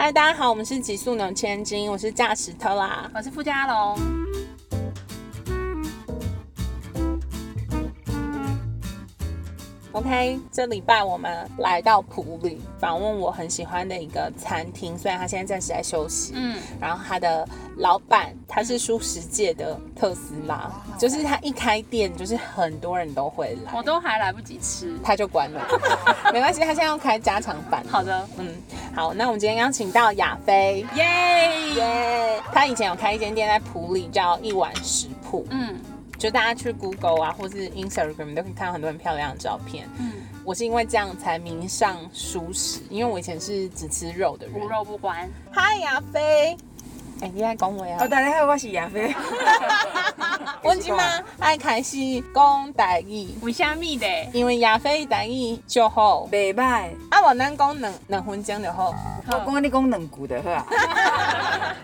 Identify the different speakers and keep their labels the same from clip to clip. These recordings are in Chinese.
Speaker 1: 嗨，大家好，我们是极速能千金，我是驾驶特拉。
Speaker 2: 我是傅家龙。
Speaker 1: OK，这礼拜我们来到普里访问我很喜欢的一个餐厅，虽然他现在暂时在休息，
Speaker 2: 嗯，
Speaker 1: 然后他的老板他是舒食界的特斯拉，就是他一开店就是很多人都会来
Speaker 2: 我，都还来不及吃。
Speaker 1: 他就关了，没关系，他现在要开加长版。
Speaker 2: 好的，
Speaker 1: 嗯，好，那我们今天邀请到亚飞，
Speaker 2: 耶！
Speaker 1: 耶，他以前有开一间店在普里叫一碗食铺，
Speaker 2: 嗯
Speaker 1: 就大家去 Google 啊，或是 Instagram 都可以看到很多很漂亮的照片。
Speaker 2: 嗯，
Speaker 1: 我是因为这样才迷上熟食，因为我以前是只吃肉的人
Speaker 2: 无。肉不欢。
Speaker 1: 嗨，亚飞，哎、你爱讲话啊
Speaker 3: 哦，？大家好，我是亚飞。
Speaker 1: 我今嘛爱开始讲台语，
Speaker 2: 为虾米的？
Speaker 1: 因为亚飞台语就好，
Speaker 3: 袂歹，
Speaker 1: 啊，我咱讲两两分钟就好。
Speaker 3: 我讲你讲两句就好啊。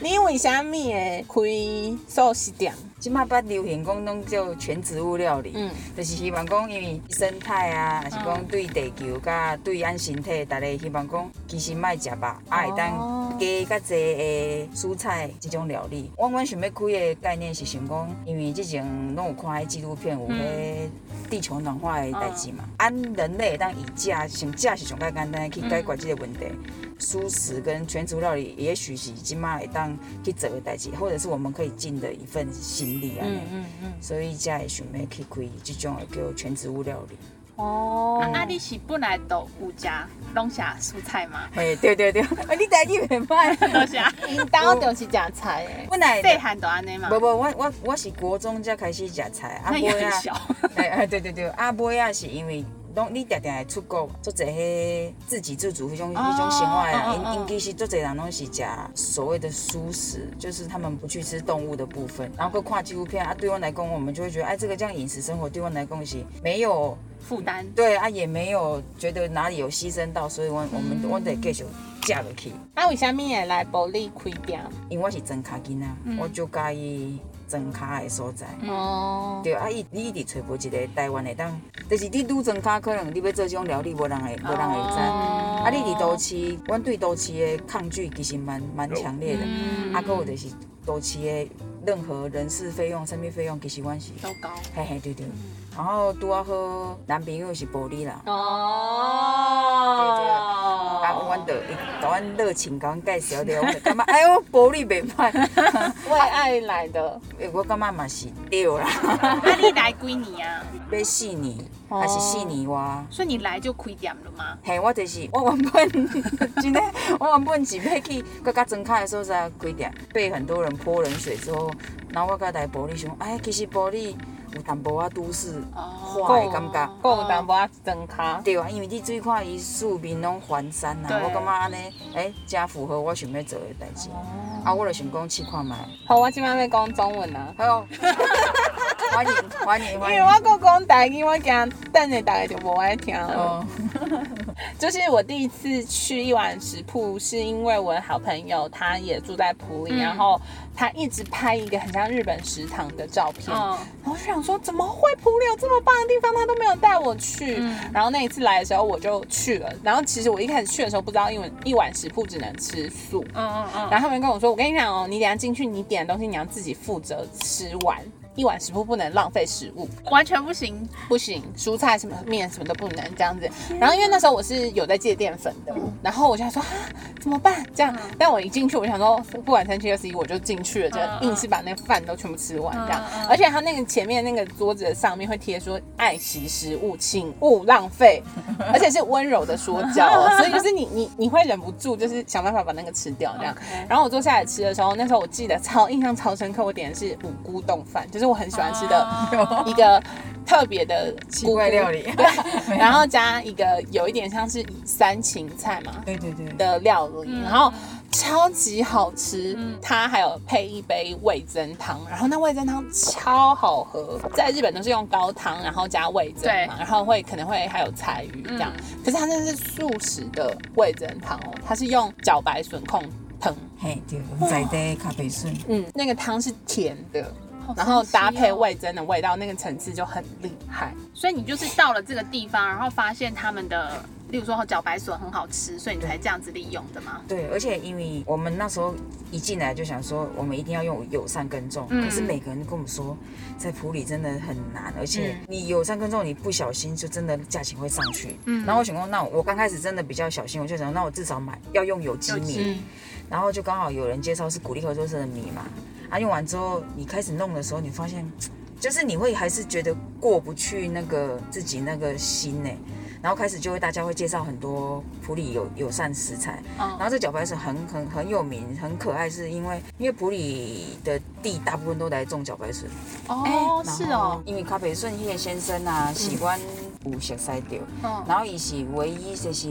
Speaker 1: 你为啥物会开素食店？
Speaker 3: 即摆捌流行讲拢叫全植物料理，
Speaker 1: 嗯。
Speaker 3: 就是希望讲因为生态啊，还是讲对地球甲对咱身体，大家希望讲其实莫食肉，啊会当加较济的蔬菜即种料理。我阮想要开的概念是想讲，因为之前拢有看迄纪录片，有迄地球暖化诶代志嘛，按人类会当以食，想食是上较简单去解决即个问题。素食跟全植物料理，也许是即马会当去做的代志，或者是我们可以尽的一份心力啊。
Speaker 1: 嗯嗯嗯。
Speaker 3: 所以才会想要去开这种的叫全植物料理。
Speaker 1: 哦
Speaker 2: 啊，啊你是本来都有食拢食蔬菜吗？
Speaker 3: 嘿，对对对，啊，你台语袂歹。
Speaker 2: 都食。
Speaker 1: 因兜就是食菜诶。
Speaker 3: 本来
Speaker 2: 细汉都安尼嘛
Speaker 3: 无。无，我我我是国中才开始食菜，啊
Speaker 2: 那也
Speaker 3: 尾啊，
Speaker 2: 很小。
Speaker 3: 哎哎对对对，啊尾啊是因为。拢你定定会出国，做一迄自给自足迄种迄种生活啊，因因其实做侪人拢是食所谓的素食，就是他们不去吃动物的部分，然后去看纪录片啊。对我来讲，我们就会觉得，哎，这个这样饮食生活对我来讲是没有
Speaker 2: 负担。
Speaker 3: 对啊，也没有觉得哪里有牺牲到，所以我我们我得继续嫁落去。
Speaker 1: 啊，为虾米会来保利开店？
Speaker 3: 因为我是真卡囡仔，我就介意装卡的所在。
Speaker 1: 哦，
Speaker 3: 对啊，伊你一直找无一个台湾的当，就是你愈装卡，可能你要做这种料理，无人会无人会知。
Speaker 1: 哦
Speaker 3: 啊，你伫都市，阮对都市的抗拒其实蛮蛮强烈的。
Speaker 1: 嗯
Speaker 3: 啊，还有就是都市的任何人事费用、生命费用，其实阮是，
Speaker 2: 都高。
Speaker 3: 嘿嘿对对。然后拄啊好，男朋友是玻璃啦。
Speaker 1: 哦，
Speaker 3: 啊，阮就伊甲阮热情甲阮介绍了，我就感觉哎呦，玻璃袂歹，
Speaker 1: 为爱来的，
Speaker 3: 诶我感觉嘛是对啦，
Speaker 2: 啊，你来几年啊？
Speaker 3: 要四年还是四年外？
Speaker 2: 所以你来就开店了吗？
Speaker 3: 嘿，我就是我原本 真的，我原本是要去更加装卡的所在开店，被很多人泼冷水之后，然后我甲来玻璃想，哎，其实玻璃有淡薄仔都市化的感觉。
Speaker 1: 够有淡薄仔增卡。
Speaker 3: 对啊，因为你最看伊四面拢环山啊，我感觉安尼，诶、正符合我想要做的代志。啊，我就想讲试看卖，
Speaker 1: 好，我今晚要讲中文啊，
Speaker 3: 好，欢迎欢迎
Speaker 1: 因
Speaker 3: 欢迎。
Speaker 1: 为我讲讲台语，我惊等下大家就无爱听了。
Speaker 3: 哦，
Speaker 1: 就是我第一次去一碗食铺，是因为我的好朋友他也住在普里，
Speaker 2: 嗯
Speaker 1: 然后他一直拍一个很像日本食堂的照片，
Speaker 2: 嗯，
Speaker 1: 然后就想说，怎么会普里有这么棒的地方，他都没有带我去。
Speaker 2: 嗯
Speaker 1: 然后那一次来的时候，我就去了。然后其实我一开始去的时候不知道，因为一碗食铺只能吃素。
Speaker 2: 嗯嗯嗯。
Speaker 1: 然后他们跟我说，我跟你讲哦，你等下进去，你点的东西你要自己负责吃完。一碗食物不能浪费食物，
Speaker 2: 完全不行。
Speaker 1: 不行，蔬菜什么面什么都不能这样子。然后因为那时候我是有在戒淀粉的，然后我就想说啊怎么办这样？但我一进去，我想说不管三七二十一，我就进去了，就
Speaker 2: 嗯
Speaker 1: 硬是把那个饭都全部吃完这样。而且他那个前面那个桌子的上面会贴说爱惜食物，请勿浪费，而且是温柔的说教哦，所以就是你你你会忍不住就是想办法把那个吃掉这样。然后我坐下来吃的时候，那时候我记得超印象超深刻，我点的是五菇冻饭，就是我很喜欢吃的
Speaker 2: 哦
Speaker 1: 一个特别的
Speaker 3: 奇怪料理。
Speaker 1: 对，然后加一个有一点像是三芹菜嘛
Speaker 3: 对对对。
Speaker 1: 的料理，
Speaker 2: 嗯
Speaker 1: 然后超级好吃
Speaker 2: 嗯，
Speaker 1: 它还有配一杯味增汤，然后那味增汤超好喝，在日本都是用高汤，然后加味增嘛，然后会可能会还有柴鱼这样，可是它那是素食的味增汤哦，它是用茭白笋控汤，
Speaker 3: 嘿，对，在地咖啡笋。
Speaker 1: 嗯，那个汤是甜的。然后搭配
Speaker 2: 哦
Speaker 1: 味增的味道，那个层次就很厉害。
Speaker 2: 所以你就是到了这个地方，然后发现他们的，例如说茭白笋很好吃，所以你才这样子利用的吗？
Speaker 3: 对，而且因为我们那时候一进来就想说，我们一定要用友善耕种，
Speaker 2: 嗯
Speaker 3: 可是每个人都跟我们说，在普里真的很难，而且
Speaker 1: 嗯
Speaker 3: 你友善耕种，你不小心就真的价钱会上去。
Speaker 2: 嗯
Speaker 3: 然后我想说，那我刚开始真的比较小心，我就想，那我至少买要用有机米，
Speaker 1: 嗯，
Speaker 3: 然后就刚好有人介绍是鼓励合作社的米嘛，啊，用完之后你开始弄的时候，你发现就是你会还是觉得过不去那个自己那个心呢。然后开始就会大家会介绍很多普里友友善食材，
Speaker 2: 嗯。
Speaker 3: 然后这茭白笋很很很有名，很可爱，是因为因为普里的地大部分都来种茭白笋，
Speaker 2: 哦，是哦，
Speaker 3: 因为咖啡顺叶先生啊，喜欢有熟悉到，
Speaker 2: 嗯，
Speaker 3: 然后伊是唯一就是，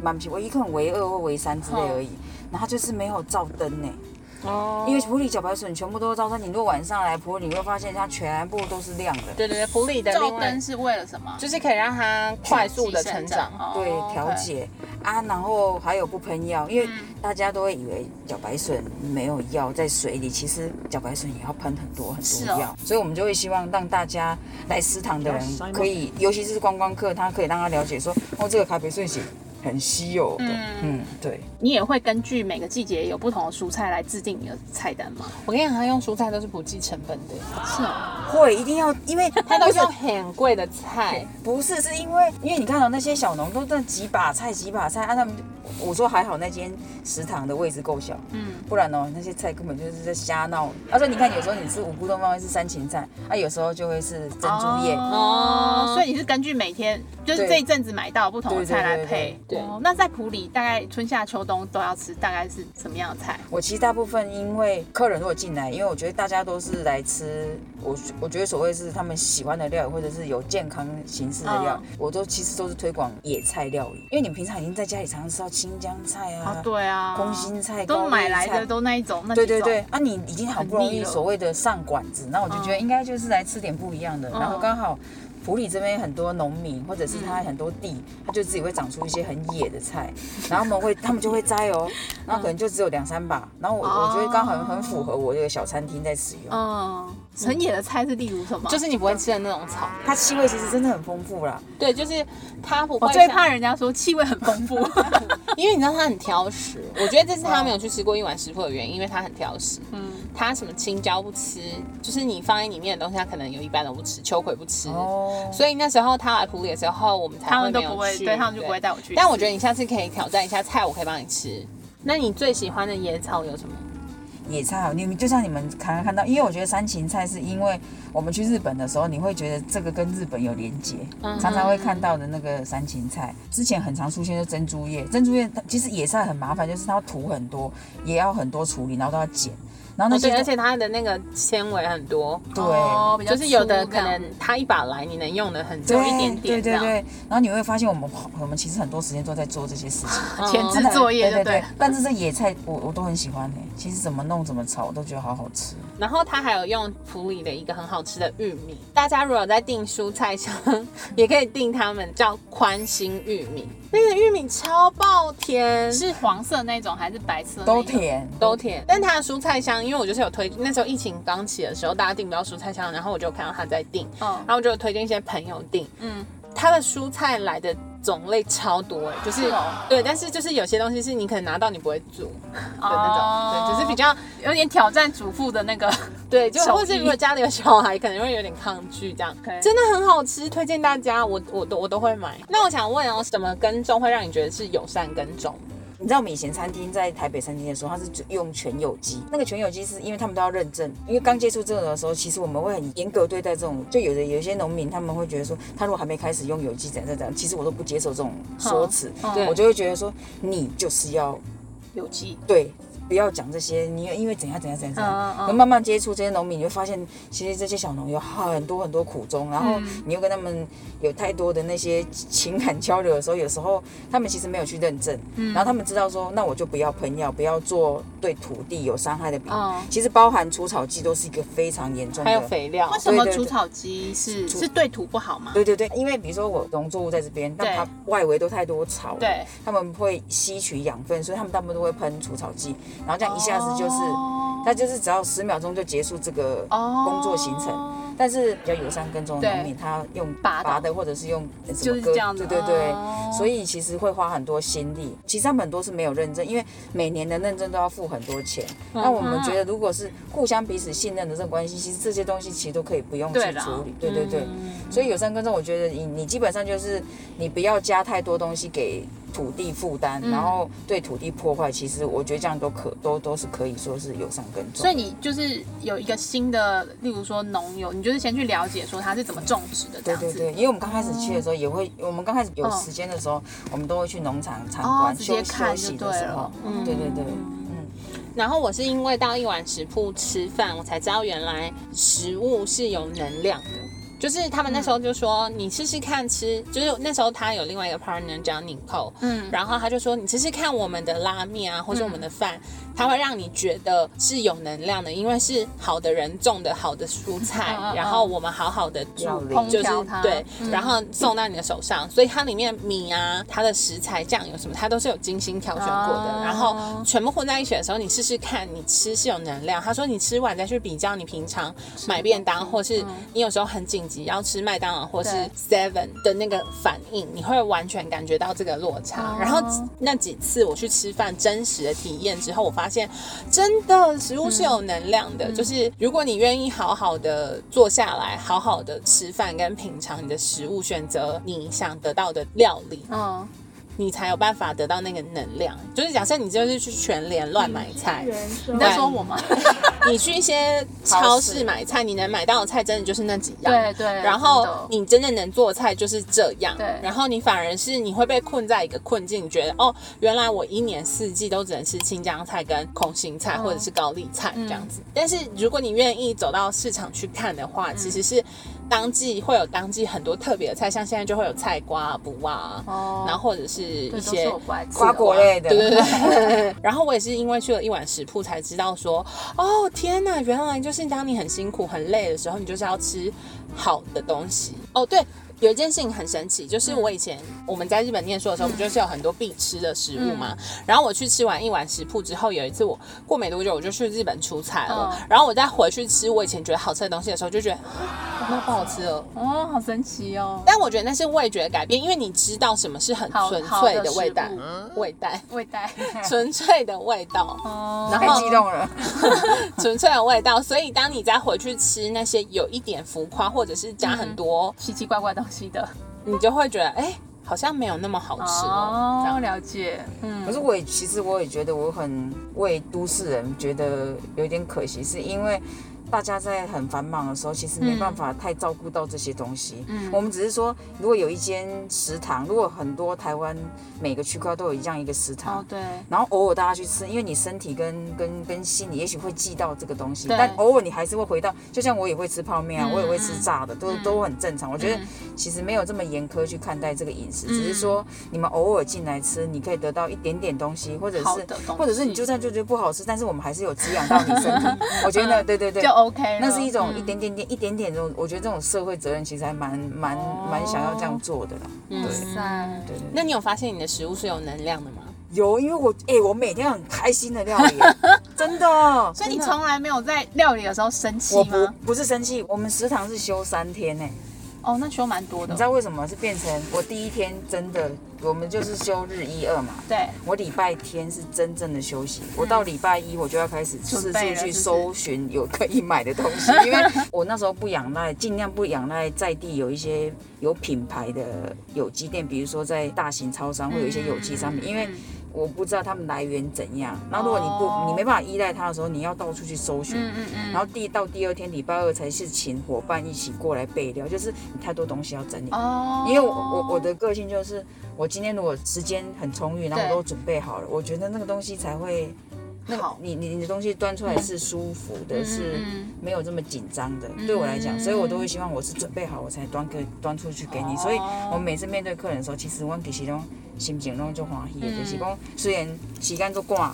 Speaker 3: 蛮不是唯一可能唯二或唯三之类而已，然后就是没有照灯呢，
Speaker 1: 哦
Speaker 3: 因为普里小白笋全部都是照灯，你如果晚上来普里，你会发现它全部都是亮的。
Speaker 1: 对对对，普里的
Speaker 2: 灯是为了什么？
Speaker 1: 就是可以让它快速的成长。
Speaker 3: 对，
Speaker 2: 哦
Speaker 3: 调节啊，然后还有不喷药，因为
Speaker 2: 嗯
Speaker 3: 大家都会以为茭白笋没有药在水里，其实茭白笋也要喷很多很多药，所以我们就会希望让大家来食堂的人可以，尤其是观光客，他可以让他了解说，哦，这个咖啡笋是很稀有的，
Speaker 2: 嗯。
Speaker 3: 嗯，对，
Speaker 2: 你也会根据每个季节有不同的蔬菜来制定你的菜单吗？
Speaker 1: 我跟你讲，他用蔬菜都是不计成本的，
Speaker 2: 是啊，
Speaker 3: 会一定要，因为
Speaker 1: 他都
Speaker 3: 不是
Speaker 1: 用很贵的菜。
Speaker 3: 不是，是因为因为你看到那些小农都那几把菜几把菜，啊，他们我说还好那间食堂的位置够小，
Speaker 2: 嗯，
Speaker 3: 不然哦那些菜根本就是在瞎闹。他说你看有时候你吃五谷冬饭会是三芹菜，啊有时候就会是珍珠叶。
Speaker 2: 哦，所以你是根据每天就是这一阵子买到不同的菜来配。
Speaker 1: 对
Speaker 2: 那在普里大概春夏秋冬都要吃，大概是什么样的菜？
Speaker 3: 我其实大部分因为客人如果进来，因为我觉得大家都是来吃，我我觉得所谓是他们喜欢的料理，或者是有健康形式的料理，我都其实都是推广野菜料理，因为你们平常已经在家里常常吃到青江菜啊，
Speaker 2: 啊，对啊，
Speaker 3: 空心菜、
Speaker 2: 都买来的都那一种，那
Speaker 3: 对对对，啊，你已经好不容易所谓的上馆子，那我就觉得应该就是来吃点不一样的。
Speaker 2: 嗯。
Speaker 3: 然后刚好普里这边很多农民，或者是他很多地，他就自己会长出一些很野的菜，然后他们会他们就会摘哦，然后可能就只有两三把，然后我我觉得刚好很符合我这个小餐厅在使用。
Speaker 2: 嗯，很野的菜是例如什么？
Speaker 1: 就是你不会吃的那种草，
Speaker 3: 它气味其实真的很丰富啦，
Speaker 1: 对，就是它不
Speaker 2: 我最怕人家说气味很丰富。
Speaker 1: 因为你知道他很挑食，我觉得这是他没有去吃过一碗食谱的原因，因为他很挑食。
Speaker 2: 嗯，
Speaker 1: 他什么青椒不吃，就是你放在里面的东西，他可能有一半都不吃，秋葵不吃。
Speaker 3: 哦，
Speaker 1: 所以那时候他来普里的时候，我们才
Speaker 2: 他们都不会，
Speaker 1: 去
Speaker 2: 对他们就不会。带我去。
Speaker 1: 但我觉得你下次可以挑战一下菜，我可以帮你吃。那你最喜欢的野草有什么？
Speaker 3: 野菜好，你们就像你们刚刚看到，因为我觉得山芹菜是因为我们去日本的时候，你会觉得这个跟日本有连结，
Speaker 1: 嗯
Speaker 3: 常常会看到的那个山芹菜，之前很常出现的珍珠叶，珍珠叶它其实野菜很麻烦，就是它要土很多，也要很多处理，然后都要剪，然后那
Speaker 1: 哦，
Speaker 3: 些，
Speaker 1: 而且它的那个纤维很多，
Speaker 3: 对。
Speaker 2: 哦
Speaker 1: 就是有的可能它一把来，你能用的很久
Speaker 2: 一点点这样
Speaker 3: 对对对，然后你会发现我们我们其实很多时间都在做这些事情，
Speaker 2: 前置
Speaker 1: 嗯
Speaker 2: 作业
Speaker 3: 对对。但是这野菜我我都很喜欢呢、其实怎么弄怎么炒我都觉得好好吃。
Speaker 1: 然后它还有用普里的一个很好吃的玉米，大家如果在订蔬菜箱，也可以订他们叫宽心玉米，那个玉米超爆甜，
Speaker 2: 是黄色那种还是白色？
Speaker 3: 都。甜，
Speaker 1: 都甜。但它的蔬菜箱，因为我就是有推，那时候疫情刚起的时候，大家订不到蔬菜箱，然后我就看到他在订，
Speaker 2: 嗯
Speaker 1: 然后我就有推荐一些朋友订，
Speaker 2: 嗯，
Speaker 1: 他的蔬菜来的种类超多哎，就是对，但是就是有些东西是你可能拿到你不会煮的那种，
Speaker 2: 哦
Speaker 1: 对，就是比较
Speaker 2: 有点挑战主妇的那个。
Speaker 1: 对，就或是如果家里有小孩，可能会有点抗拒这样。真的很好吃，推荐大家，我我都我都会买。那我想问哦，什么耕种会让你觉得是友善耕种？
Speaker 3: 你知道我们以前餐厅在台北餐厅的时候，它是用全有机。那个全有机是因为他们都要认证，因为刚接触这个的时候，其实我们会很严格对待这种。就有的有一些农民他们会觉得说，他如果还没开始用有机怎样怎样，其实我都不接受这种说辞。我就会觉得说，你就是要
Speaker 2: 有机。
Speaker 3: 对。不要讲这些，你因为怎样怎样怎样怎样，
Speaker 2: 嗯嗯
Speaker 3: 可慢慢接触这些农民，你会发现，其实这些小农有很多很多苦衷，然后
Speaker 2: 嗯。
Speaker 3: 你又跟他们有太多的那些情感交流的时候，有时候他们其实没有去认证，
Speaker 2: 嗯。
Speaker 3: 然后他们知道说，那我就不要喷药，不要做对土地有伤害的比其实包含除草剂都是一个非常严重的。
Speaker 1: 还有肥料。
Speaker 2: 为，什么除草剂是是对土不好吗？
Speaker 3: 对对对，因为比如说我农作物在这边，但它外围都太多草，，
Speaker 2: 对，
Speaker 3: 他们会吸取养分，所以他们大部分都会喷除草剂，然后这样一下子就是。
Speaker 2: 哦
Speaker 3: 它就是只要十秒钟就结束这个
Speaker 2: 哦
Speaker 3: 工作行程。但是比较友善跟踪的农民，他用
Speaker 2: 拔的
Speaker 3: 或者是用什么割对对对，
Speaker 2: 哦
Speaker 3: 所以其实会花很多心力。其实他们很多是没有认证，因为每年的认证都要付很多钱。
Speaker 2: 嗯
Speaker 3: 那我们觉得，如果是互相彼此信任的这种关系，其实这些东西其实都可以不用去处理。对对对，
Speaker 1: 嗯
Speaker 3: 所以友善跟踪，我觉得你你基本上就是你不要加太多东西给土地负担，
Speaker 2: 嗯
Speaker 3: 然后对土地破坏，其实我觉得这样都可都都是可以说是友善耕种。
Speaker 2: 所以你就是有一个新的，例如说农友，你就是先去了解说它是怎么种植的这样子。
Speaker 3: 对对对，因为我们刚开始去的时候也会，我们刚开始有
Speaker 2: 嗯
Speaker 3: 时间的时候，我们都会去农场参
Speaker 2: 哦
Speaker 3: 观、休
Speaker 2: 直接看
Speaker 3: 休息
Speaker 2: 就对了
Speaker 3: 的时候，
Speaker 2: 嗯
Speaker 3: 对对对，嗯，
Speaker 1: 然后我是因为到一碗食铺吃饭，我才知道原来食物是有能量的。就是他们那时候就说，你试试看吃，就是那时候他有另外一个 partner 叫 Nicole，
Speaker 2: 嗯。
Speaker 1: 然后他就说，你试试看我们的拉面啊，或者我们的饭，它会让你觉得是有能量的，因为是好的人种的好的蔬菜，然后我们好好的就是对，
Speaker 2: 嗯。
Speaker 1: 然后送到你的手上，所以它里面米啊，它的食材、酱油什么，它都是有精心挑选过的。
Speaker 2: 哦
Speaker 1: 然后全部混在一起的时候，你试试看，你吃是有能量。他说你吃完再去比较你平常买便当，或是你有时候很紧急要吃麦当劳或是 Seven 的那个反应，你会完全感觉到这个落差。
Speaker 2: 哦。
Speaker 1: 然后那几次我去吃饭，真实的体验之后，我发现真的食物是有能量的，就是如果你愿意好好的坐下来，好好的吃饭跟品尝你的食物，选择你想得到的料理，
Speaker 2: 嗯，
Speaker 1: 你才有办法得到那个能量。就是假设你就是去全联乱买菜，
Speaker 2: 你在说我吗？
Speaker 1: 你去一些超市买菜，你能买到的菜真的就是那几样。
Speaker 2: 对对。
Speaker 1: 然后你真的能做菜就是这样，
Speaker 2: 对
Speaker 1: 然后你反而是你会被困在一个困境，你觉得哦，原来我一年四季都只能吃青江菜跟空心菜、
Speaker 2: 嗯
Speaker 1: 或者是高丽菜这样子。但是如果你愿意走到市场去看的话，其实是当季会有当季很多特别的菜，像现在就会有菜瓜啊、卜啊，
Speaker 2: 哦
Speaker 1: 然后或者是一些
Speaker 3: 瓜果类的，
Speaker 1: 对对对。然后我也是因为去了一碗食铺才知道说，哦天哪，原来就是当你很辛苦很累的时候，你就是要吃好的东西。哦，对。有一件事情很神奇，就是我以前我们在日本念书的时候，不就是有很多必吃的食物嘛？然后我去吃完一碗食铺之后，有一次我过没多久我就去日本出差了，
Speaker 2: 嗯
Speaker 1: 然后我再回去吃我以前觉得好吃的东西的时候，就觉得啊那不好吃了。
Speaker 2: 哦，好神奇哦。
Speaker 1: 但我觉得那是味觉的改变，因为你知道什么是很纯粹
Speaker 2: 的
Speaker 1: 的味道
Speaker 2: 食，
Speaker 1: 味道，
Speaker 2: 味带。
Speaker 1: 纯粹的味道。
Speaker 2: 哦
Speaker 3: 太
Speaker 1: 然后
Speaker 3: 激动了，
Speaker 1: 纯粹的味道，所以当你再回去吃那些有一点浮夸或者是加很多，
Speaker 2: 奇奇怪怪东西的。
Speaker 1: 你就会觉得哎、好像没有那么好吃哦。这
Speaker 2: 哦，
Speaker 1: 样
Speaker 2: 了解。嗯
Speaker 3: 可是我也其实我也觉得我很为都市人觉得有点可惜，是因为。大家在很繁忙的时候，其实没办法太照顾到这些东西。
Speaker 2: 嗯
Speaker 3: 我们只是说，如果有一间食堂，如果很多台湾每个区块都有这样一个食堂，
Speaker 2: 哦，对。
Speaker 3: 然后偶尔大家去吃，因为你身体跟跟跟心里也许会记到这个东西，但偶尔你还是会回到，就像我也会吃泡面啊，
Speaker 2: 嗯
Speaker 3: 我也会吃炸的，都、
Speaker 2: 嗯
Speaker 3: 都很正常。我觉得
Speaker 2: 嗯
Speaker 3: 其实没有这么严苛去看待这个饮食，
Speaker 2: 嗯
Speaker 3: 只是说你们偶尔进来吃，你可以得到一点点东西，或者是或者是你就算就觉得不好吃，但是我们还是有滋养到你身体。我觉得对对对
Speaker 2: 就。OK。
Speaker 3: 那是一种
Speaker 2: 嗯
Speaker 3: 一点点点、一点点这种，我觉得这种社会责任其实还蛮蛮
Speaker 2: 哦
Speaker 3: 蛮想要这样做的啦。
Speaker 1: 嗯
Speaker 2: 塞。
Speaker 3: 对对。
Speaker 1: 那你有发现你的食物是有能量的吗？
Speaker 3: 有，因为我哎、我每天很开心的料理，真的。
Speaker 2: 所以你从来没有在料理的时候生气
Speaker 3: 我不
Speaker 2: 吗？
Speaker 3: 不是生气，我们食堂是休三天呢、
Speaker 2: 哦，那修蛮多的
Speaker 3: 你知。道为什么是变成我第一天真的，我们就是休日一二嘛。
Speaker 2: 对，
Speaker 3: 我礼拜天是真正的休息，我到礼拜一我就要开始四处去搜寻有可以买的东西，因为我那时候不仰赖，尽量不仰赖在地有一些有品牌的有机店，比如说在大型超商会有一些有机商品，因为
Speaker 2: 嗯
Speaker 3: 我不知道他们来源怎样。然后如果你不
Speaker 2: 哦
Speaker 3: 你没办法依赖他的时候，你要到处去搜寻。
Speaker 2: 嗯嗯嗯，
Speaker 3: 然后第到第二天礼拜二才是请伙伴一起过来备料，就是你太多东西要整理。
Speaker 2: 哦，
Speaker 3: 因为我我我的个性就是，我今天如果时间很充裕，然后我都准备好了，我觉得那个东西才会，那个
Speaker 2: 好
Speaker 3: 你你你的东西端出来是舒服的，
Speaker 2: 嗯
Speaker 3: 是没有这么紧张的。对我来讲，所以我都会希望我是准备好我才端给端出去给你。所以我每次面对客人的时候，其实我其实拢心情拢就欢喜的，
Speaker 2: 嗯
Speaker 3: 就是讲虽然时间做赶，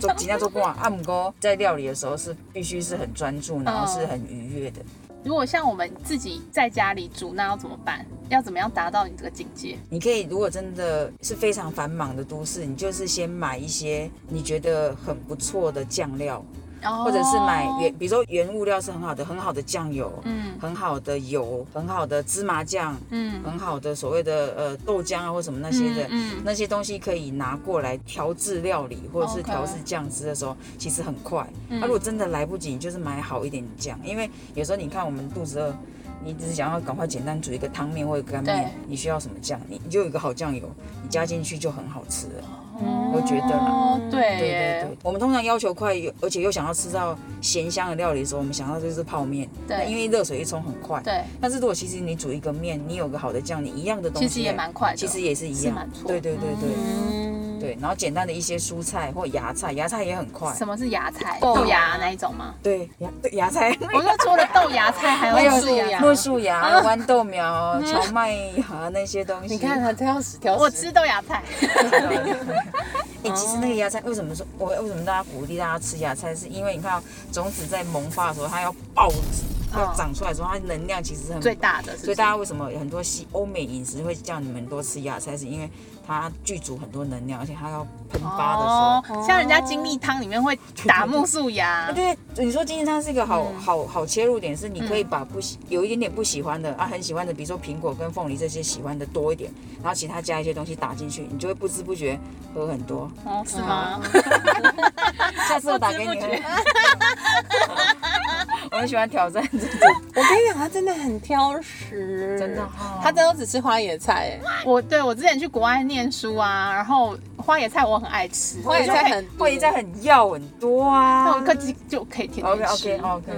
Speaker 3: 做尽量做赶，啊，不过在料理的时候是必须是很专注，然后是很愉悦的。
Speaker 2: 如果像我们自己在家里煮，那要怎么办？要怎么样达到你这个境界？
Speaker 3: 你可以，如果真的是非常繁忙的都市，你就是先买一些你觉得很不错的酱料，
Speaker 2: 哦
Speaker 3: 或者是买原，比如说原物料是很好的，很好的酱油，
Speaker 2: 嗯
Speaker 3: 很好的油，很好的芝麻酱，
Speaker 2: 嗯
Speaker 3: 很好的所谓的呃豆浆啊或什么那些的，
Speaker 2: 嗯嗯
Speaker 3: 那些东西可以拿过来调制料理或者是调制酱汁的时候，其实很快。那、
Speaker 2: 嗯
Speaker 3: 如果真的来不及，你就是买好一点的酱，因为有时候你看我们肚子饿。你只是想要赶快简单煮一个汤面或者干面，你需要什么酱？你你就有一个好酱油，你加进去就很好吃了。
Speaker 2: 哦
Speaker 3: 我觉得啦。
Speaker 2: 哦，对
Speaker 3: 对对对，我们通常要求快，而且又想要吃到咸香的料理的时候，我们想到就是泡面。
Speaker 2: 对。
Speaker 3: 因为热水一冲很快。
Speaker 2: 对，
Speaker 3: 但是如果其实你煮一个面，你有个好的酱，你一样的东西，
Speaker 2: 其实也蛮快的。
Speaker 3: 其实也是一样。对对对对。
Speaker 1: 嗯，
Speaker 3: 对，然后简单的一些蔬菜或芽菜，芽菜也很快。
Speaker 2: 什么是芽菜？
Speaker 1: 豆
Speaker 2: 豆芽
Speaker 1: 芽
Speaker 2: 那一种吗？
Speaker 3: 对芽对芽菜，
Speaker 2: 我说除了豆芽菜，还
Speaker 3: 还有
Speaker 2: 有树芽。
Speaker 3: 木树芽、豌豆苗、荞麦芽那些东西。
Speaker 1: 你看他挑食挑食，
Speaker 2: 我吃豆芽菜，
Speaker 3: 哎、其实那个芽菜为什么说我为什么大家鼓励大家吃芽菜，是因为你看哦种子在萌发的时候，它要爆要长出来的时候，它能量其实很
Speaker 2: 最大的是是，
Speaker 3: 所以大家为什么很多西欧美饮食会叫你们多吃芽菜，是因为它具足很多能量，而且它要喷发的时候。
Speaker 2: 哦，像人家精力汤里面会打木素芽，
Speaker 3: 对，你说精力汤是一个好、
Speaker 2: 嗯。
Speaker 3: 好好切入点，是你可以把不喜、有一点点不喜欢的啊，很喜欢的，比如说苹果跟凤梨这些喜欢的多一点，然后其他加一些东西打进去，你就会不知不觉喝很多。
Speaker 2: 哦，是吗？
Speaker 3: 下次我打给你 很喜欢挑战这种，
Speaker 1: 我跟你讲，他真的很挑食，
Speaker 3: 真的哦。
Speaker 1: 他真的只吃花野菜，哎，
Speaker 2: 我对我之前去国外念书啊，然后花野菜我很爱吃，
Speaker 1: 花野菜很
Speaker 3: 花椰菜很要很多啊。
Speaker 2: 那我一颗鸡就可以天天
Speaker 3: OK
Speaker 2: 吃。
Speaker 3: OK OK，、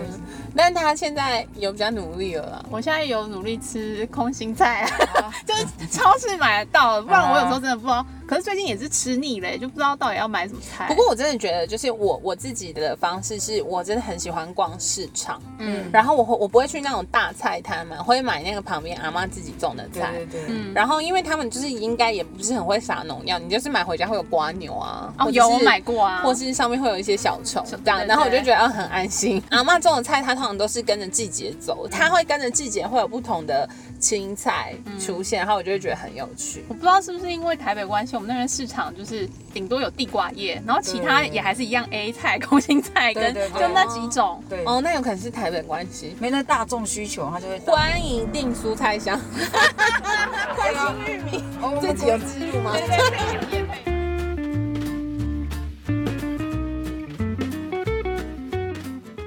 Speaker 1: 但他现在有比较努力了啦。
Speaker 2: 我现在有努力吃空心菜，啊 就是超市买得到，不然我有时候真的不知道。可是最近也是吃腻了，就不知道到底要买什么菜。
Speaker 1: 不过我真的觉得，就是我我自己的方式是，我真的很喜欢逛市场，
Speaker 2: 嗯
Speaker 1: 然后我会我不会去那种大菜摊嘛，会买那个旁边阿妈自己种的菜。
Speaker 3: 对对对，
Speaker 2: 嗯，
Speaker 1: 然后，因为他们就是应该也不是很会撒农药，你就是买回家会有瓜牛啊，
Speaker 2: 有我买过啊，
Speaker 1: 或是上面会有一些小虫这样，然后我就
Speaker 2: 对
Speaker 1: 觉得啊很安心。阿妈种的菜，它通常都是跟着季节走，它会跟着季节会有不同的青菜出现，然后我就会觉得很有趣。
Speaker 2: 我不知道是不是因为台北关系，我们那边市场就是顶多有地瓜叶，然后其他也还是一样 A 菜、空心菜跟
Speaker 3: 对对对
Speaker 2: 就那几种。
Speaker 3: 对，
Speaker 1: 哦，那有可能是台北关系。
Speaker 3: 没那大众需求，它就会
Speaker 1: 欢迎订蔬菜箱，开心玉米，
Speaker 3: 哦
Speaker 1: 这集有植入吗？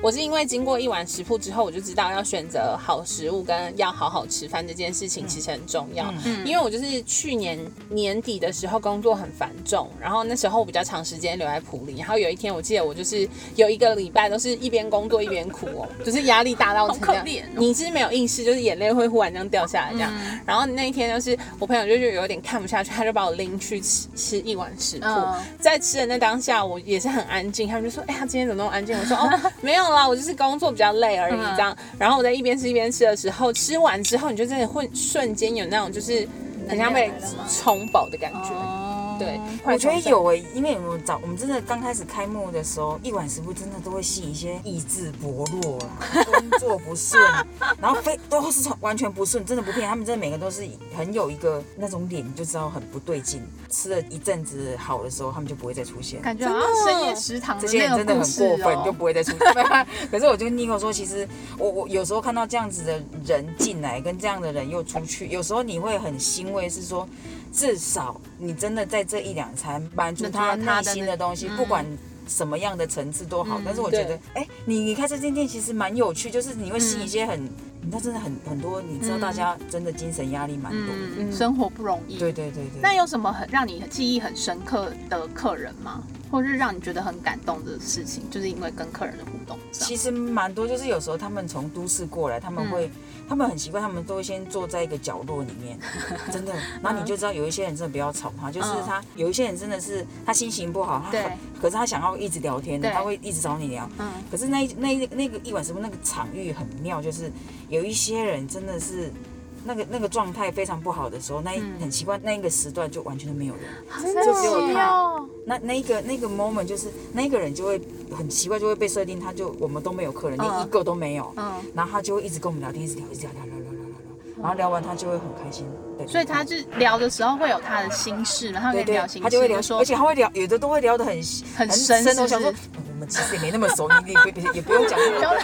Speaker 1: 我是因为经过一碗食谱之后，我就知道要选择好食物跟要好好吃饭这件事情其实很重要。
Speaker 2: 嗯
Speaker 1: 因为我就是去年年底的时候工作很繁重，然后那时候我比较长时间留在普里，然后有一天我记得我就是有一个礼拜都是一边工作一边哭哦，就是压力大到成这样
Speaker 2: 好可怜哦
Speaker 1: 你是没有意识，就是眼泪会忽然这样掉下来这样。然后那一天就是我朋友就就有点看不下去，他就把我拎去吃吃一碗食谱。
Speaker 2: 嗯
Speaker 1: 在吃的那当下，我也是很安静，他们就说：“哎、呀今天怎么那么安静？”我说：“哦，没有啦，我就是工作比较累而已。”
Speaker 2: 嗯
Speaker 1: 这样。然后我在一边吃一边吃的时候，吃完之后，你就真的会瞬间有那种就是很像被
Speaker 2: 能量来了吗
Speaker 1: 充饱的感觉。
Speaker 2: 哦
Speaker 1: 对，
Speaker 3: 我觉得有诶、因为我们早我们真的刚开始开幕的时候，一碗食谱真的都会吸引一些意志薄弱啦，工作不顺，然后非都是完全不顺，真的不骗，他们真的每个都是很有一个那种脸，你就知道很不对劲。吃了一阵子好的时候，他们就不会再出现。
Speaker 2: 感觉好像深夜食堂
Speaker 3: 这些人真的很过分，就
Speaker 2: 哦。
Speaker 3: 不会再出现。可是我就跟 Nico 说，其实我我有时候看到这样子的人进来，跟这样的人又出去，有时候你会很欣慰，是说至少你真的在这一两餐满足他
Speaker 2: 他的那
Speaker 3: 心的东西，
Speaker 2: 嗯
Speaker 3: 不管。什么样的层次都好，
Speaker 2: 嗯
Speaker 3: 但是我觉得
Speaker 1: 对，
Speaker 3: 哎、你你开这间店其实蛮有趣，就是你会吸引
Speaker 2: 嗯
Speaker 3: 一些很，你知道真的很很多，你知道大家真的精神压力蛮多
Speaker 2: 生活不容易。
Speaker 3: 对对对对。
Speaker 2: 那有什么很让你记忆很深刻的客人吗？或是让你觉得很感动的事情，就是因为跟客人的互动。
Speaker 3: 其实蛮多，就是有时候他们从都市过来，他们会，他们很奇怪，他们都会先坐在一个角落里面，真的。然后你就知道有一些人真的不要吵他，就是他有一些人真的是他心情不好，他可是他想要一直聊天的，他会一直找你聊。
Speaker 2: 嗯
Speaker 3: 可是那一那那个一晚什么那个场域很妙，就是有一些人真的是。那个那个状态非常不好的时候，那一、很奇怪，那一个时段就完全都没有人。
Speaker 2: 真
Speaker 1: 的
Speaker 3: 只有他
Speaker 2: 哦。
Speaker 3: 那那一个那个 moment 就是那个人就会很奇怪，就会被设定，他就我们都没有客人，连
Speaker 2: 嗯
Speaker 3: 一个都没有。
Speaker 2: 嗯，
Speaker 3: 然后他就会一直跟我们聊天，一直聊，一直聊聊聊聊聊聊聊，然后聊完他就会很开心，对
Speaker 2: 所以他就聊的时候会有他的心事
Speaker 3: 然后
Speaker 2: 跟你聊，心事，
Speaker 3: 他就会聊，
Speaker 2: 说
Speaker 3: 而且他会聊，有的都会聊得很
Speaker 2: 很深
Speaker 3: 我想说
Speaker 2: 是，
Speaker 3: 我们其实也没那么熟，你 你也也不用讲，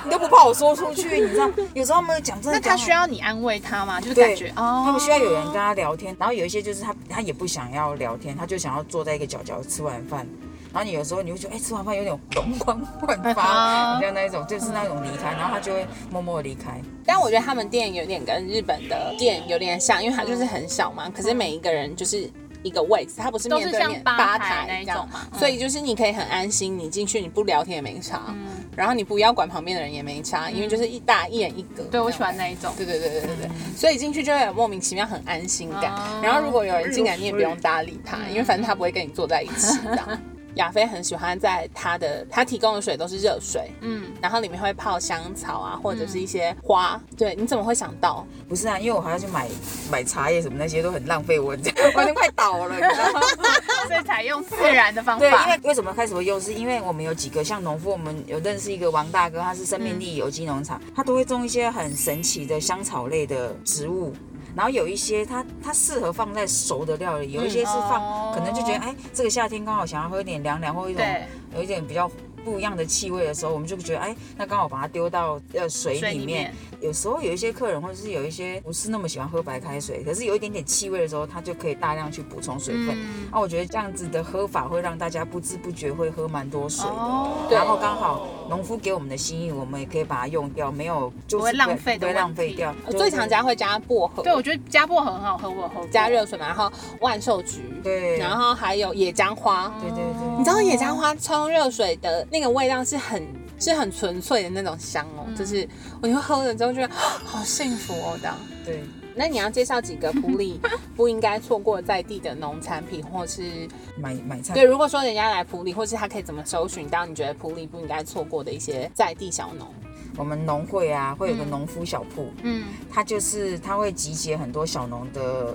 Speaker 3: 你都不怕我说出去，你知道？有时候他们讲真的
Speaker 2: 那他需要你安慰他吗？就是感觉哦，
Speaker 3: 他们需要有人跟他聊天，然后有一些就是他他也不想要聊天，他就想要坐在一个角角吃完饭。然后你有时候你会觉得，哎、吃完饭有点容光焕发，
Speaker 2: 啊
Speaker 3: 像那一种，就是那种离开，然后他就会默默离开。
Speaker 1: 但我觉得他们店有点跟日本的店有点像，因为它就是很小嘛，可是每一个人就是。一个位置，它不是面对面
Speaker 2: 像吧台
Speaker 1: 台
Speaker 2: 那一种嘛嗯
Speaker 1: 所以就是你可以很安心，你进去你不聊天也没差，然后你不要管旁边的人也没差，因为就是一大一人一格。
Speaker 2: 对我喜欢
Speaker 1: 那
Speaker 2: 那一种。
Speaker 1: 对对对对对对，所以进去就会有莫名其妙很安心感。
Speaker 2: 哦
Speaker 1: 然后如果有人进来，你也不用搭理他，因为反正他不会跟你坐在一起这样。亚飞很喜欢在他的他提供的水都是热水，
Speaker 2: 嗯，
Speaker 1: 然后里面会泡香草啊，或者是一些花。对，你怎么会想到？
Speaker 3: 不是啊，因为我还要去买买茶叶什么那些都很浪费我，我已经快倒了，你知道吗？
Speaker 2: 所以采用自然的方
Speaker 3: 对，因为。为什么开始会用？是？因为我们有几个像农夫，我们有认识一个王大哥，他是生命力有机农场，他都会种一些很神奇的香草类的植物。然后有一些它它适合放在熟的料理，有一些是放、
Speaker 2: 哦。
Speaker 3: 可能就觉得哎，这个夏天刚好想要喝一点凉凉或一种
Speaker 2: 对。
Speaker 3: 有一点比较不一样的气味的时候，我们就觉得哎，那刚好把它丢到呃水
Speaker 2: 水里
Speaker 3: 里面
Speaker 2: 面。
Speaker 3: 有时候有一些客人或者是有一些不是那么喜欢喝白开水，可是有一点点气味的时候，他就可以大量去补充水分。
Speaker 2: 嗯
Speaker 3: 那、我觉得这样子的喝法会让大家不知不觉会喝蛮多水的。
Speaker 2: 哦
Speaker 3: 然后刚好农夫给我们的心意，我们也可以把它用掉，没有就是
Speaker 2: 不会浪费的
Speaker 3: 不会浪费掉。
Speaker 1: 我最常加会加薄荷，
Speaker 2: 对，我觉得加薄荷很好喝，我
Speaker 1: 加热水嘛，然后万寿菊，
Speaker 3: 对
Speaker 1: 然后还有野姜花。
Speaker 3: 对对对，
Speaker 1: 你知道野姜花冲热水的那个味道是很是很纯粹的那种香哦，就是我就喝了之后觉得啊好幸福哦这样。
Speaker 3: 对。
Speaker 1: 那你要介绍几个普里 不应该错过在地的农产品，或是
Speaker 3: 买买菜
Speaker 1: 对，如果说人家来普里，或是他可以怎么搜寻到你觉得普里不应该错过的一些在地小农？
Speaker 3: 我们农会啊，会有个农夫小铺，
Speaker 2: 嗯，
Speaker 3: 它就是它会集结很多小农的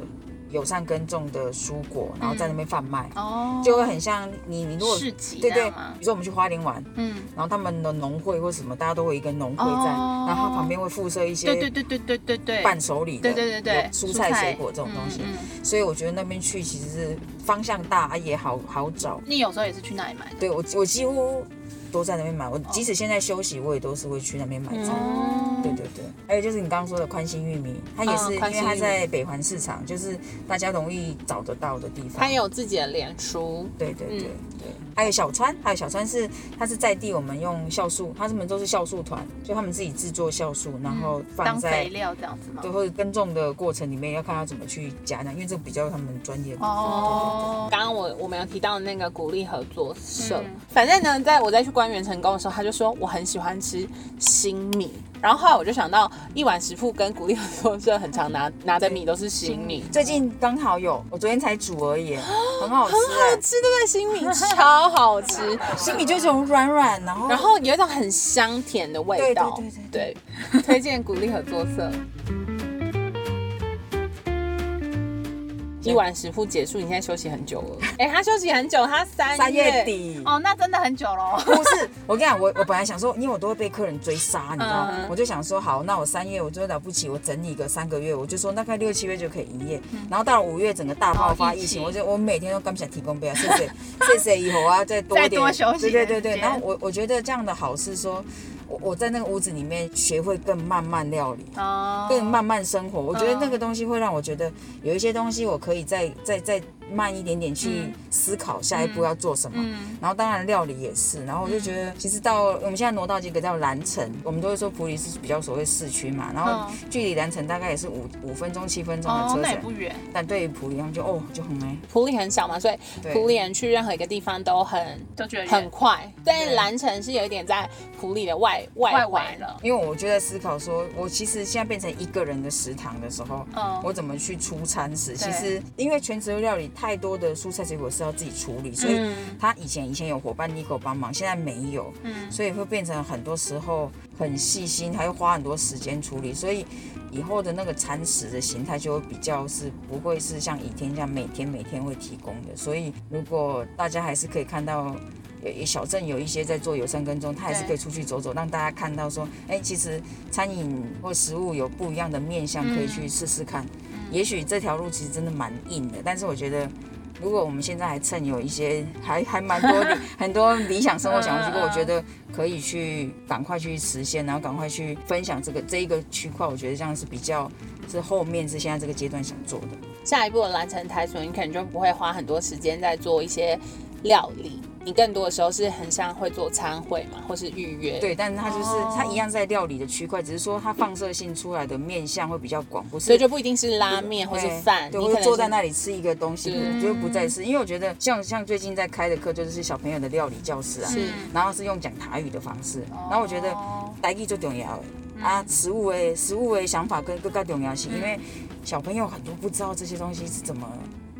Speaker 3: 友善耕种的蔬果，然后在那边贩卖，
Speaker 2: 哦，
Speaker 3: 就会很像你你如果
Speaker 2: 市集
Speaker 3: 对对，比如说我们去花莲玩，
Speaker 2: 嗯，
Speaker 3: 然后他们的农会或什么，大家都会一个农会在，
Speaker 2: 哦。
Speaker 3: 然后它旁边会附设一些
Speaker 2: 对对对对对对对，
Speaker 3: 伴手礼的，
Speaker 2: 对对对对。
Speaker 3: 蔬菜水果这种东西，所以我觉得那边去其实是方向大也好好找。
Speaker 2: 你有时候也是去那里买的？
Speaker 3: 对我我几乎都在那边买，我即使现在休息，我也都是会去那边买菜。
Speaker 2: 哦
Speaker 3: 对对对，还有就是你刚刚说的宽心玉米，它也是因为
Speaker 1: 嗯宽心
Speaker 3: 它在北环市场，就是大家容易找得到的地方。
Speaker 1: 它也有自己的脸书，
Speaker 3: 对对对
Speaker 1: 嗯
Speaker 3: 对，还有小川，还有小川是它是在地，我们用酵素，他们都是酵素团，就他们自己制作酵素，然后放
Speaker 2: 当
Speaker 3: 在
Speaker 2: 肥料这样子吗
Speaker 3: 对，？或者耕种的过程里面要看他怎么去加呢，因为这比较他们专业。
Speaker 2: 哦，
Speaker 1: 刚刚我我们有提到的那个鼓励合作社，
Speaker 2: 嗯
Speaker 1: 反正呢，在我再去关元成功的时候，他就说我很喜欢吃新米，然后后来我就想到一碗食富跟鼓励合作社很常拿拿的米都是新米，
Speaker 3: 最近刚好有，我昨天才煮而已，很好吃很
Speaker 1: 好
Speaker 3: 哎。
Speaker 1: 吃对不对？新米超好吃，
Speaker 3: 新米就这种软软，然后
Speaker 1: 然后有一种很香甜的味道，
Speaker 3: 对对
Speaker 1: 对推荐鼓励合作社。一晚食铺结束，你现在休息很久了。哎、他休息很久，他三
Speaker 3: 三月底。
Speaker 2: 哦，那真的很久喽。
Speaker 3: 不是，我跟你讲，我我本来想说，因为我都会被客人追杀，你知道吗？
Speaker 1: 嗯
Speaker 3: 我就想说，好，那我三月我就了不起，我整理个三个月，我就说大概六七月就可以营业。然后到了五月，整个大爆发疫情，
Speaker 2: 哦疫情
Speaker 3: 我就我每天都刚想提供备啊，谢谢谢谢，以后啊再多
Speaker 2: 再
Speaker 3: 点，
Speaker 2: 多休息
Speaker 3: 对对对对。然后我我觉得这样的好是说，我我在那个屋子里面学会更慢慢料理。
Speaker 2: 哦，
Speaker 3: 更慢慢生活，我觉得
Speaker 2: 嗯
Speaker 3: 那个东西会让我觉得有一些东西我可以再再再慢一点点去
Speaker 2: 嗯。
Speaker 3: 思考下一步要做什么。
Speaker 2: 嗯，
Speaker 3: 然后当然料理也是，然后我就觉得其实到我们现在挪到这个叫蓝城，我们都会说普里是比较所谓市区嘛，然后
Speaker 2: 嗯。
Speaker 3: 距离蓝城大概也是五五分钟七分钟的
Speaker 2: 哦，
Speaker 3: 车程。
Speaker 2: 那也不，远。
Speaker 3: 但对于普里他们就哦就很美，
Speaker 1: 普里很小嘛，所以普里人去任何一个地方都很
Speaker 2: 都觉得
Speaker 1: 很快。但
Speaker 3: 对。
Speaker 1: 蓝城是有一点在普里的外外
Speaker 2: 外围了。
Speaker 3: 因为我就在思考说，我其实现在变成一个人的食堂的时候，
Speaker 2: 嗯。
Speaker 3: 我怎么去出餐
Speaker 2: 时？
Speaker 3: 其实因为全职料理太多的蔬菜水果是要自己处理，所以
Speaker 1: 嗯
Speaker 3: 他以前以前有伙伴 Nico 帮忙，现在没有，
Speaker 2: 嗯
Speaker 3: 所以会变成很多时候很细心，还会花很多时间处理，所以以后的那个餐食的形态就会比较是不会是像以前这样每天每天会提供的。所以如果大家还是可以看到。有小镇有一些在做友善跟踪，他还是可以出去走走，让大家看到说，哎、其实餐饮或食物有不一样的面向可以去试试看。也许这条路其实真的蛮硬的，但是我觉得。如果我们现在还趁有一些还还蛮多 很多理想生活想要去过，我觉得可以去赶快去实现，然后赶快去分享这个这一个区块，我觉得这样是比较是后面是现在这个阶段想做的。
Speaker 1: 下一步的蓝城台所，你可能就不会花很多时间在做一些料理。你更多的时候是很像会做餐会嘛，或是预约。
Speaker 3: 对，但是它就是它一样在料理的区块，只是说它放射性出来的面向会比较广，不是？
Speaker 1: 所以就不一定是拉面或是饭，
Speaker 3: 你会坐在那里吃一个东西，就不再是。因为我觉得像像最近在开的课就是小朋友的料理教室啊，是然后是用讲台语的方式，然后我觉得台语最重要啊，食物诶，食物诶想法跟更加重要性，因为小朋友很多不知道这些东西是怎么。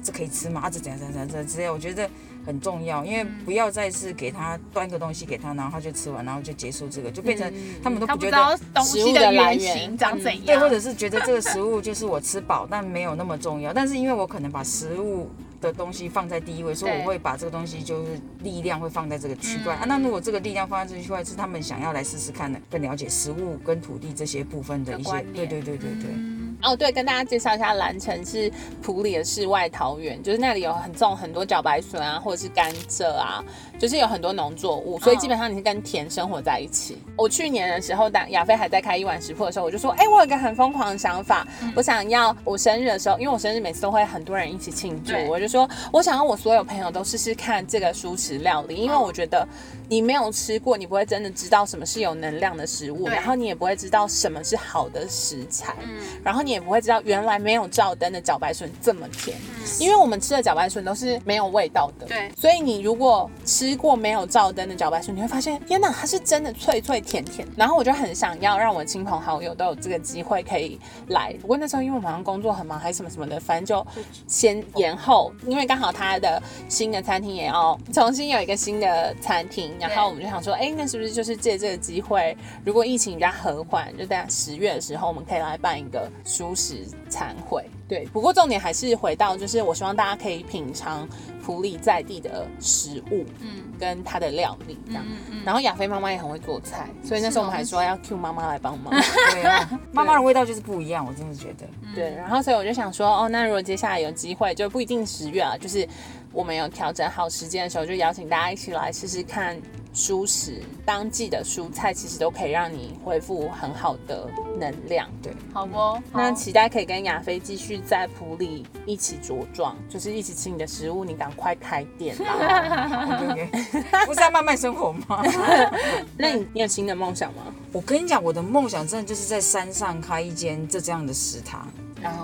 Speaker 3: 这可以吃吗？这怎样怎样怎样之类，我觉得很重要，因为不要再是给他端个东西给他，然后他就吃完，然后就结束这个，就变成他们都不觉得
Speaker 2: 食物的来源长怎样，
Speaker 3: 对，或者是觉得这个食物就是我吃饱，但没有那么重要。但是因为我可能把食物的东西放在第一位，所以我会把这个东西就是力量会放在这个区块啊。那如果这个力量放在这区块，是他们想要来试试看的，更了解食物跟土地这些部分的一些，对对对对对。
Speaker 1: 哦，对，跟大家介绍一下，蓝城是普里的世外桃源，就是那里有很种很多茭白笋啊，或者是甘蔗啊，就是有很多农作物，所以基本上你是跟田生活在一起。我去年的时候，当亚飞还在开一碗食铺的时候，我就说，哎，我有个很疯狂的想法，我想要我生日的时候，因为我生日每次都会很多人一起庆祝，我就说我想要我所有朋友都试试看这个熟食料理，因为我觉得你没有吃过，你不会真的知道什么是有能量的食物，然后你也不会知道什么是好的食材，嗯。然后你也不会知道原来没有照灯的茭白笋这么甜，因为我们吃的茭白笋都是没有味道的。
Speaker 2: 对，
Speaker 1: 所以你如果吃过没有照灯的茭白笋，你会发现，天哪，它是真的脆脆甜甜。然后我就很想要让我亲朋好友都有这个机会可以来。不过那时候因为我好像工作很忙，还是什么什么的，反正就先延后。因为刚好他的新的餐厅也要重新有一个新的餐厅，然后我们就想说，哎，那是不是就是借这个机会，如果疫情比较和缓，就在十月的时候，我们可以来办一个熟食。餐会对，不过重点还是回到，就是我希望大家可以品尝普里在地的食物，嗯，跟它的料理这样。然后亚菲妈妈也很会做菜，所以那时候我们还说要 Q 妈妈来帮忙。
Speaker 3: 对啊，妈妈的味道就是不一样，我真的觉得。
Speaker 1: 对，然后所以我就想说，哦，那如果接下来有机会，就不一定十月啊，就是我们有调整好时间的时候，就邀请大家一起来试试看。蔬食当季的蔬菜其实都可以让你恢复很好的能量，
Speaker 3: 对，
Speaker 2: 好不？
Speaker 1: 那期待可以跟亚飞继续在普里一起茁壮，就是一起吃你的食物，你赶快开店
Speaker 3: 啦！不是要慢慢生活吗？
Speaker 1: 那你你有新的梦想吗？
Speaker 3: 我跟你讲，我的梦想真的就是在山上开一间这这样的食堂，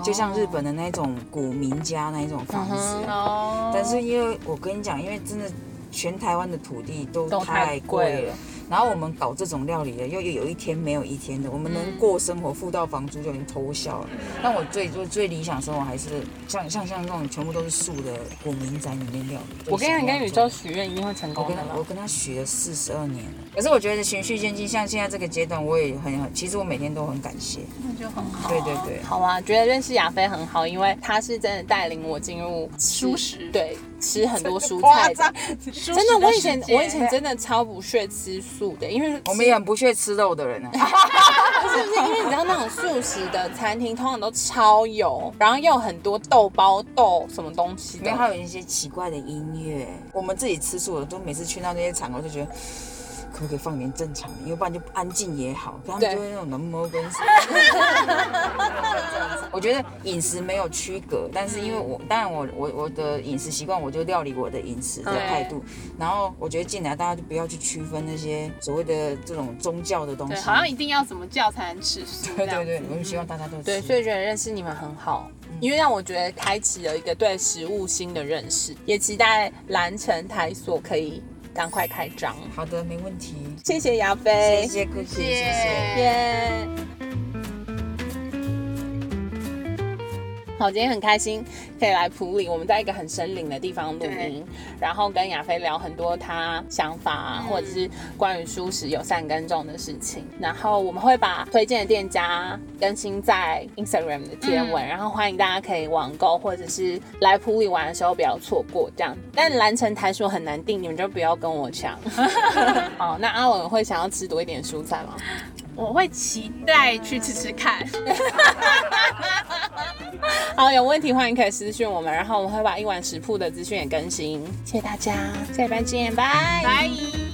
Speaker 3: 就像日本的那种古民家那一种房子。哦。但是因为我跟你讲，因为真的。全台湾的土地都太贵了。然后我们搞这种料理的，又又有一天没有一天的，我们能过生活，付到房租就已经偷笑了。但我最最最理想生活还是像像像那种全部都是树的古民宅里面料理。
Speaker 1: 我跟你跟宇宙许愿一定会成功。
Speaker 3: 我跟他我跟他许了四十二年了，可是我觉得循序渐进，像现在这个阶段，我也很其实我每天都很感谢。
Speaker 2: 那就很好。
Speaker 3: 对对对。
Speaker 1: 好啊，觉得认识亚飞很好，因为他是真的带领我进入
Speaker 2: 舒适，
Speaker 1: 对，吃很多蔬菜的。真的，我以前我以前真的超不屑吃素的，因为
Speaker 3: 我们。也很不屑吃肉的人呢，
Speaker 1: 是不是？因为你知道那种素食的餐厅通常都超油，然后又很多豆包豆什么东西，
Speaker 3: 然后还有一些奇怪的音乐。我们自己吃素的，都每次去到那些场合就觉得。可不可以放点正常的？因为不然就安静也好，他们就会那种能摸跟死。我觉得饮食没有区隔，但是因为我当然我我我的饮食习惯，我就料理我的饮食的态度。然后我觉得进来大家就不要去区分那些所谓的这种宗教的东西，
Speaker 2: 好像一定要什么教才能吃素。
Speaker 3: 对对对，我们希望大家都
Speaker 1: 对，所以觉得认识你们很好，因为让我觉得开启了一个对食物新的认识，也期待蓝城台所可以。赶快开张！
Speaker 3: 好的，没问题。
Speaker 1: 谢谢亚飞，
Speaker 3: 谢谢谢谢，
Speaker 1: 耶。好，今天很开心可以来普里，我们在一个很森林的地方录音，然后跟亚飞聊很多他想法啊，或者是关于舒适友善耕种的事情。然后我们会把推荐的店家更新在 Instagram 的贴文，然后欢迎大家可以网购，或者是来普里玩的时候不要错过这样。但蓝城台说很难订，你们就不要跟我抢。好，那阿文会想要吃多一点蔬菜吗？
Speaker 2: 我会期待去吃吃看。
Speaker 1: 好，有问题欢迎可以私讯我们，然后我们会把一碗食谱的资讯也更新。谢谢大家，下礼拜见，拜
Speaker 2: 拜。